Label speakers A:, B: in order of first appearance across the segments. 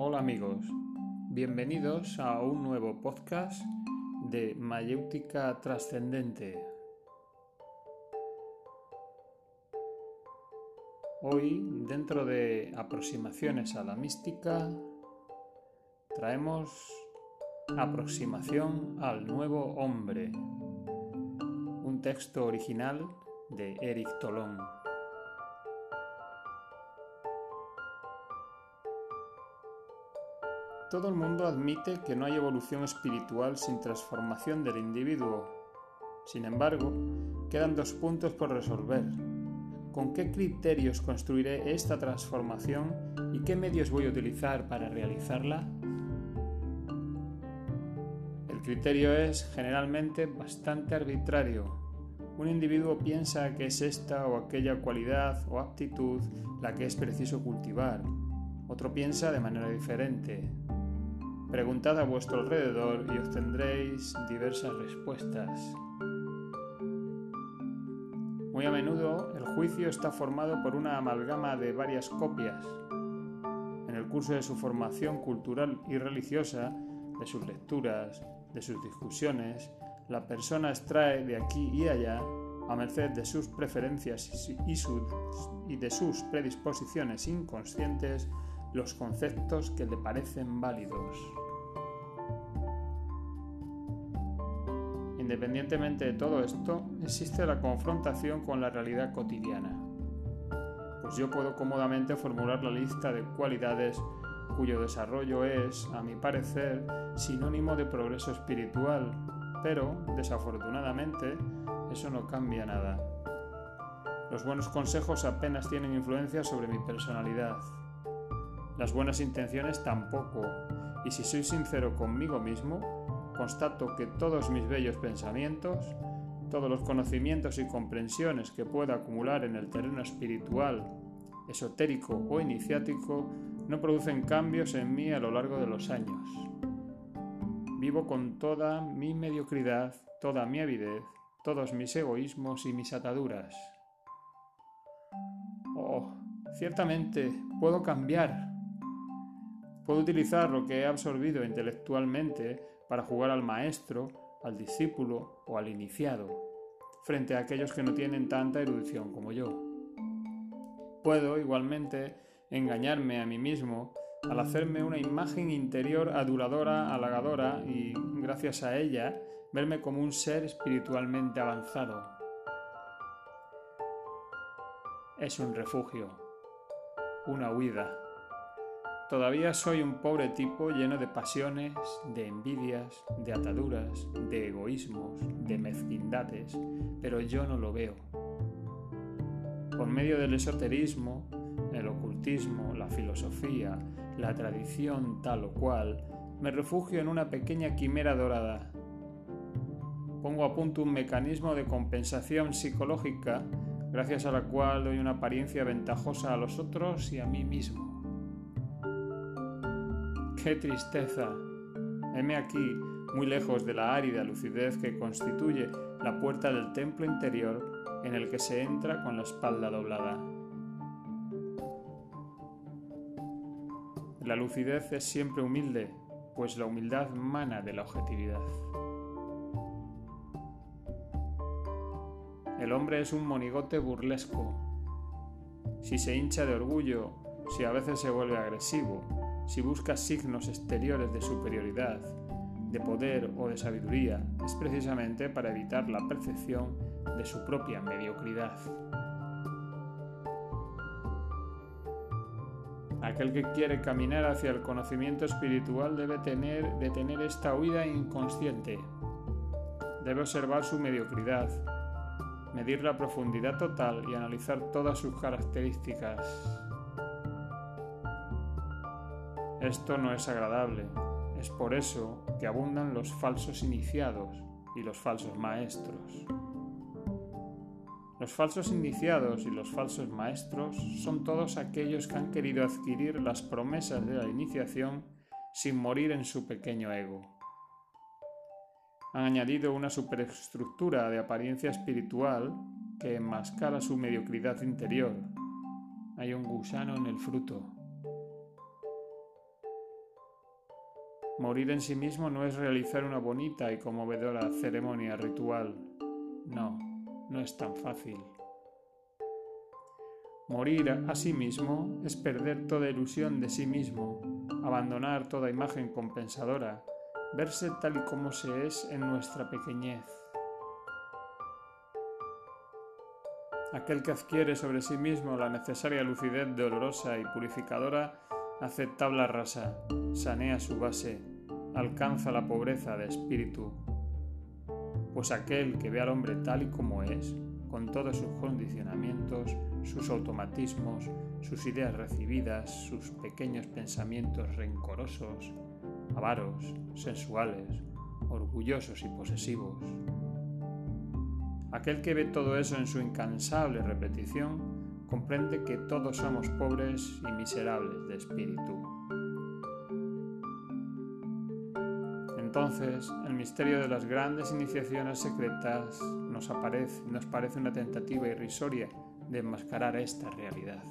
A: Hola amigos, bienvenidos a un nuevo podcast de Mayéutica Trascendente. Hoy, dentro de aproximaciones a la mística, traemos aproximación al nuevo hombre, un texto original de Eric Tolón. Todo el mundo admite que no hay evolución espiritual sin transformación del individuo. Sin embargo, quedan dos puntos por resolver. ¿Con qué criterios construiré esta transformación y qué medios voy a utilizar para realizarla? El criterio es generalmente bastante arbitrario. Un individuo piensa que es esta o aquella cualidad o aptitud la que es preciso cultivar. Otro piensa de manera diferente. Preguntad a vuestro alrededor y obtendréis diversas respuestas. Muy a menudo el juicio está formado por una amalgama de varias copias. En el curso de su formación cultural y religiosa, de sus lecturas, de sus discusiones, la persona extrae de aquí y allá, a merced de sus preferencias y, de sus predisposiciones inconscientes, los conceptos que le parecen válidos. Independientemente de todo esto, existe la confrontación con la realidad cotidiana. Pues yo puedo cómodamente formular la lista de cualidades cuyo desarrollo es, a mi parecer, sinónimo de progreso espiritual, pero, desafortunadamente, eso no cambia nada. Los buenos consejos apenas tienen influencia sobre mi personalidad, las buenas intenciones tampoco. Y si soy sincero conmigo mismo, constato que todos mis bellos pensamientos, todos los conocimientos y comprensiones que pueda acumular en el terreno espiritual, esotérico o iniciático, no producen cambios en mí a lo largo de los años. Vivo con toda mi mediocridad, toda mi avidez, todos mis egoísmos y mis ataduras. Oh, ciertamente puedo cambiar, Puedo utilizar lo que he absorbido intelectualmente para jugar al maestro, al discípulo o al iniciado, frente a aquellos que no tienen tanta erudición como yo. Puedo, igualmente, engañarme a mí mismo al hacerme una imagen interior aduladora, halagadora y, gracias a ella, verme como un ser espiritualmente avanzado. Es un refugio, una huida. Todavía soy un pobre tipo lleno de pasiones, de envidias, de ataduras, de egoísmos, de mezquindades, pero yo no lo veo. Por medio del esoterismo, el ocultismo, la filosofía, la tradición tal o cual, me refugio en una pequeña quimera dorada. Pongo a punto un mecanismo de compensación psicológica gracias a la cual doy una apariencia ventajosa a los otros y a mí mismo. ¡Qué tristeza! Heme aquí, muy lejos de la árida lucidez que constituye la puerta del templo interior en el que se entra con la espalda doblada. La lucidez es siempre humilde, pues la humildad mana de la objetividad. El hombre es un monigote burlesco. Si se hincha de orgullo, si a veces se vuelve agresivo, si busca signos exteriores de superioridad, de poder o de sabiduría, es precisamente para evitar la percepción de su propia mediocridad. Aquel que quiere caminar hacia el conocimiento espiritual debe tener, de tener esta huida inconsciente. Debe observar su mediocridad, medir la profundidad total y analizar todas sus características. Esto no es agradable. Es por eso que abundan los falsos iniciados y los falsos maestros. Los falsos iniciados y los falsos maestros son todos aquellos que han querido adquirir las promesas de la iniciación sin morir en su pequeño ego. Han añadido una superestructura de apariencia espiritual que enmascara su mediocridad interior. Hay un gusano en el fruto. Morir en sí mismo no es realizar una bonita y conmovedora ceremonia ritual. No, no es tan fácil. Morir a sí mismo es perder toda ilusión de sí mismo, abandonar toda imagen compensadora, verse tal y como se es en nuestra pequeñez. Aquel que adquiere sobre sí mismo la necesaria lucidez dolorosa y purificadora hace tabla rasa, sanea su base, alcanza la pobreza de espíritu. Pues aquel que ve al hombre tal y como es, con todos sus condicionamientos, sus automatismos, sus ideas recibidas, sus pequeños pensamientos rencorosos, avaros, sensuales, orgullosos y posesivos. Aquel que ve todo eso en su incansable repetición comprende que todos somos pobres y miserables de espíritu. Entonces, el misterio de las grandes iniciaciones secretas nos, aparece, nos parece una tentativa irrisoria de enmascarar esta realidad.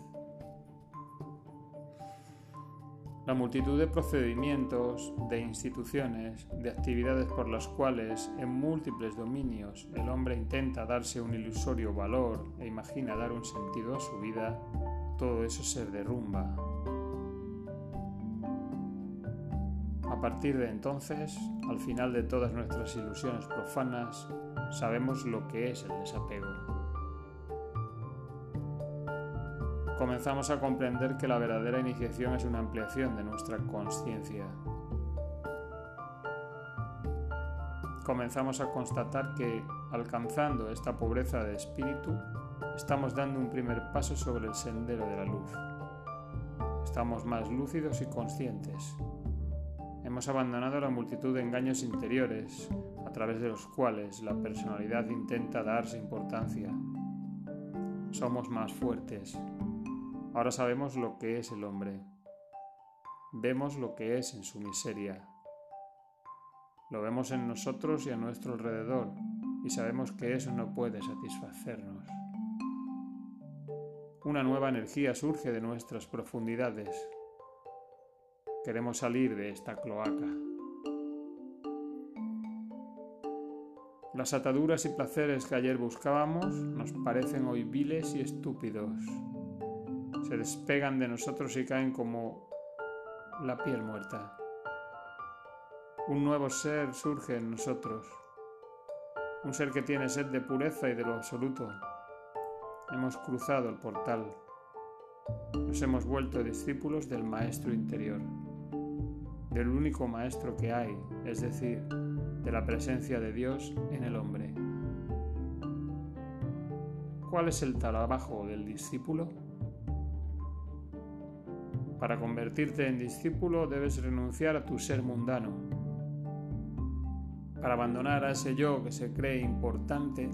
A: La multitud de procedimientos, de instituciones, de actividades por las cuales en múltiples dominios el hombre intenta darse un ilusorio valor e imagina dar un sentido a su vida, todo eso se derrumba. A partir de entonces, al final de todas nuestras ilusiones profanas, sabemos lo que es el desapego. Comenzamos a comprender que la verdadera iniciación es una ampliación de nuestra conciencia. Comenzamos a constatar que, alcanzando esta pobreza de espíritu, estamos dando un primer paso sobre el sendero de la luz. Estamos más lúcidos y conscientes. Hemos abandonado la multitud de engaños interiores a través de los cuales la personalidad intenta darse importancia. Somos más fuertes, Ahora sabemos lo que es el hombre. Vemos lo que es en su miseria. Lo vemos en nosotros y a nuestro alrededor y sabemos que eso no puede satisfacernos. Una nueva energía surge de nuestras profundidades. Queremos salir de esta cloaca. Las ataduras y placeres que ayer buscábamos nos parecen hoy viles y estúpidos se despegan de nosotros y caen como la piel muerta. Un nuevo ser surge en nosotros, un ser que tiene sed de pureza y de lo absoluto. Hemos cruzado el portal, nos hemos vuelto discípulos del Maestro interior, del único Maestro que hay, es decir, de la presencia de Dios en el hombre. ¿Cuál es el trabajo del discípulo? Para convertirte en discípulo debes renunciar a tu ser mundano. Para abandonar a ese yo que se cree importante,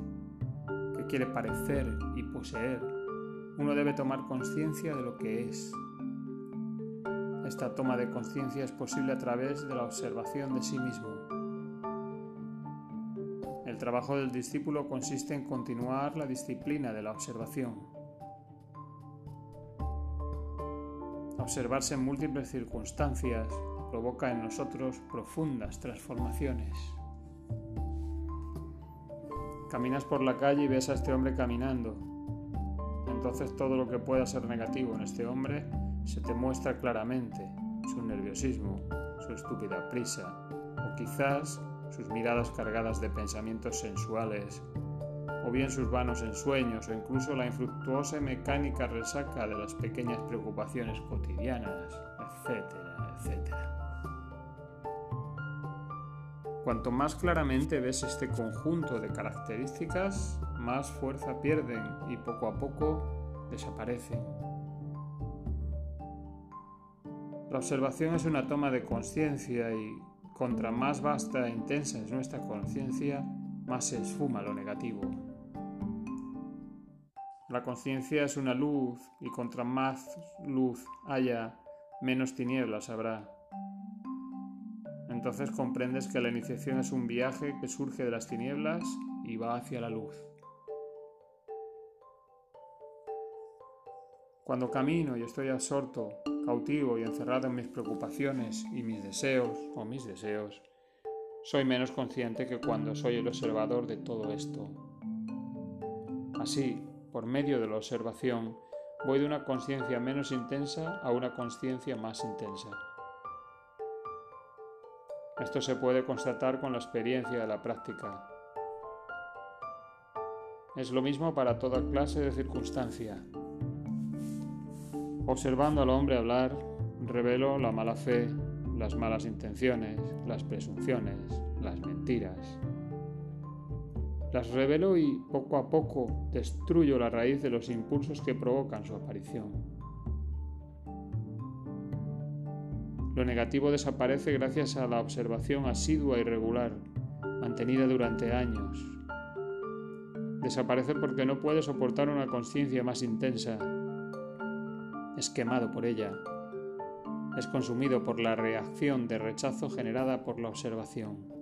A: que quiere parecer y poseer, uno debe tomar conciencia de lo que es. Esta toma de conciencia es posible a través de la observación de sí mismo. El trabajo del discípulo consiste en continuar la disciplina de la observación Observarse en múltiples circunstancias provoca en nosotros profundas transformaciones. Caminas por la calle y ves a este hombre caminando. Entonces todo lo que pueda ser negativo en este hombre se te muestra claramente. Su nerviosismo, su estúpida prisa o quizás sus miradas cargadas de pensamientos sensuales o bien sus vanos ensueños, o incluso la infructuosa y mecánica resaca de las pequeñas preocupaciones cotidianas, etcétera, etcétera. Cuanto más claramente ves este conjunto de características, más fuerza pierden y poco a poco desaparecen. La observación es una toma de conciencia y contra más vasta e intensa es nuestra conciencia, más se esfuma lo negativo. La conciencia es una luz y contra más luz haya, menos tinieblas habrá. Entonces comprendes que la iniciación es un viaje que surge de las tinieblas y va hacia la luz. Cuando camino y estoy absorto, cautivo y encerrado en mis preocupaciones y mis deseos o mis deseos, soy menos consciente que cuando soy el observador de todo esto. Así, por medio de la observación, voy de una conciencia menos intensa a una conciencia más intensa. Esto se puede constatar con la experiencia de la práctica. Es lo mismo para toda clase de circunstancia. Observando al hombre hablar, revelo la mala fe, las malas intenciones, las presunciones, las mentiras. Las revelo y poco a poco destruyo la raíz de los impulsos que provocan su aparición. Lo negativo desaparece gracias a la observación asidua y regular, mantenida durante años. Desaparece porque no puede soportar una conciencia más intensa. Es quemado por ella. Es consumido por la reacción de rechazo generada por la observación.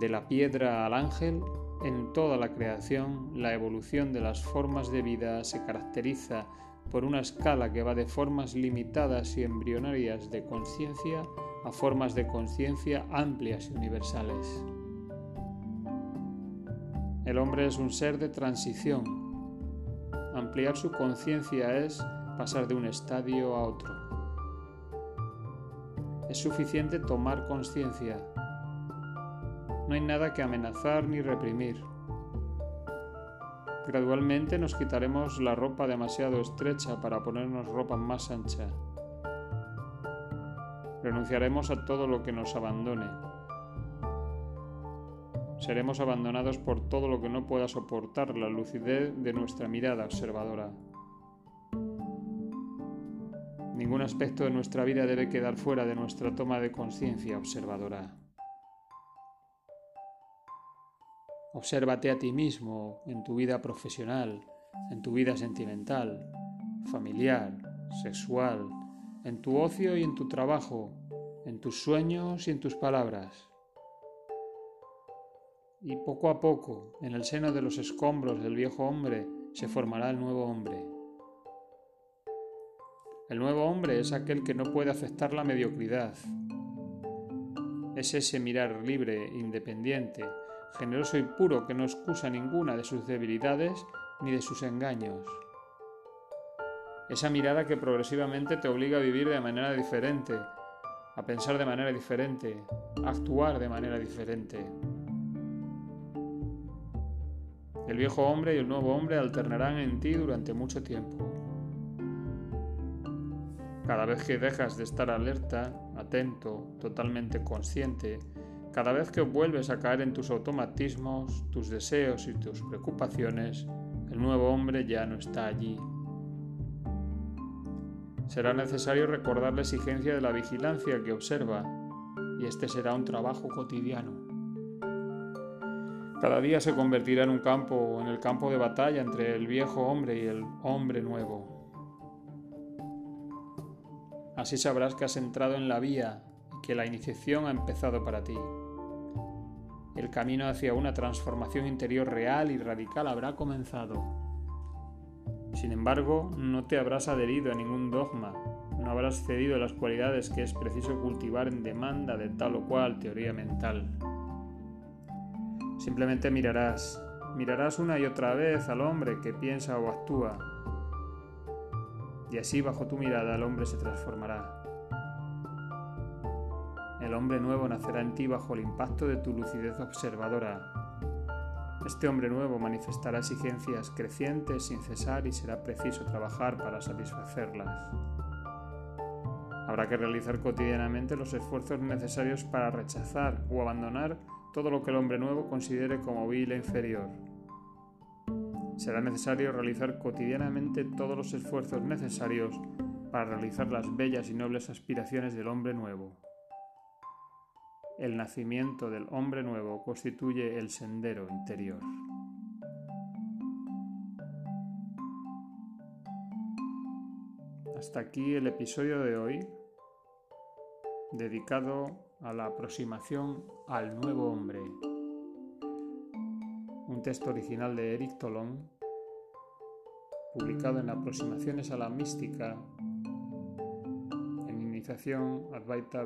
A: De la piedra al ángel, en toda la creación, la evolución de las formas de vida se caracteriza por una escala que va de formas limitadas y embrionarias de conciencia a formas de conciencia amplias y universales. El hombre es un ser de transición. Ampliar su conciencia es pasar de un estadio a otro. Es suficiente tomar conciencia. No hay nada que amenazar ni reprimir. Gradualmente nos quitaremos la ropa demasiado estrecha para ponernos ropa más ancha. Renunciaremos a todo lo que nos abandone. Seremos abandonados por todo lo que no pueda soportar la lucidez de nuestra mirada observadora. Ningún aspecto de nuestra vida debe quedar fuera de nuestra toma de conciencia observadora. Obsérvate a ti mismo en tu vida profesional, en tu vida sentimental, familiar, sexual, en tu ocio y en tu trabajo, en tus sueños y en tus palabras. Y poco a poco, en el seno de los escombros del viejo hombre, se formará el nuevo hombre. El nuevo hombre es aquel que no puede aceptar la mediocridad. Es ese mirar libre, independiente, generoso y puro que no excusa ninguna de sus debilidades ni de sus engaños. Esa mirada que progresivamente te obliga a vivir de manera diferente, a pensar de manera diferente, a actuar de manera diferente. El viejo hombre y el nuevo hombre alternarán en ti durante mucho tiempo. Cada vez que dejas de estar alerta, atento, totalmente consciente, cada vez que vuelves a caer en tus automatismos, tus deseos y tus preocupaciones, el nuevo hombre ya no está allí. Será necesario recordar la exigencia de la vigilancia que observa, y este será un trabajo cotidiano. Cada día se convertirá en un campo, en el campo de batalla entre el viejo hombre y el hombre nuevo. Así sabrás que has entrado en la vía y que la iniciación ha empezado para ti. El camino hacia una transformación interior real y radical habrá comenzado. Sin embargo, no te habrás adherido a ningún dogma, no habrás cedido las cualidades que es preciso cultivar en demanda de tal o cual teoría mental. Simplemente mirarás, mirarás una y otra vez al hombre que piensa o actúa, y así bajo tu mirada el hombre se transformará. El hombre nuevo nacerá en ti bajo el impacto de tu lucidez observadora. Este hombre nuevo manifestará exigencias crecientes sin cesar y será preciso trabajar para satisfacerlas. Habrá que realizar cotidianamente los esfuerzos necesarios para rechazar o abandonar todo lo que el hombre nuevo considere como vil e inferior. Será necesario realizar cotidianamente todos los esfuerzos necesarios para realizar las bellas y nobles aspiraciones del hombre nuevo. El nacimiento del hombre nuevo constituye el sendero interior. Hasta aquí el episodio de hoy dedicado a la aproximación al nuevo hombre. Un texto original de Eric Tolón publicado en Aproximaciones a la Mística en iniciación advaita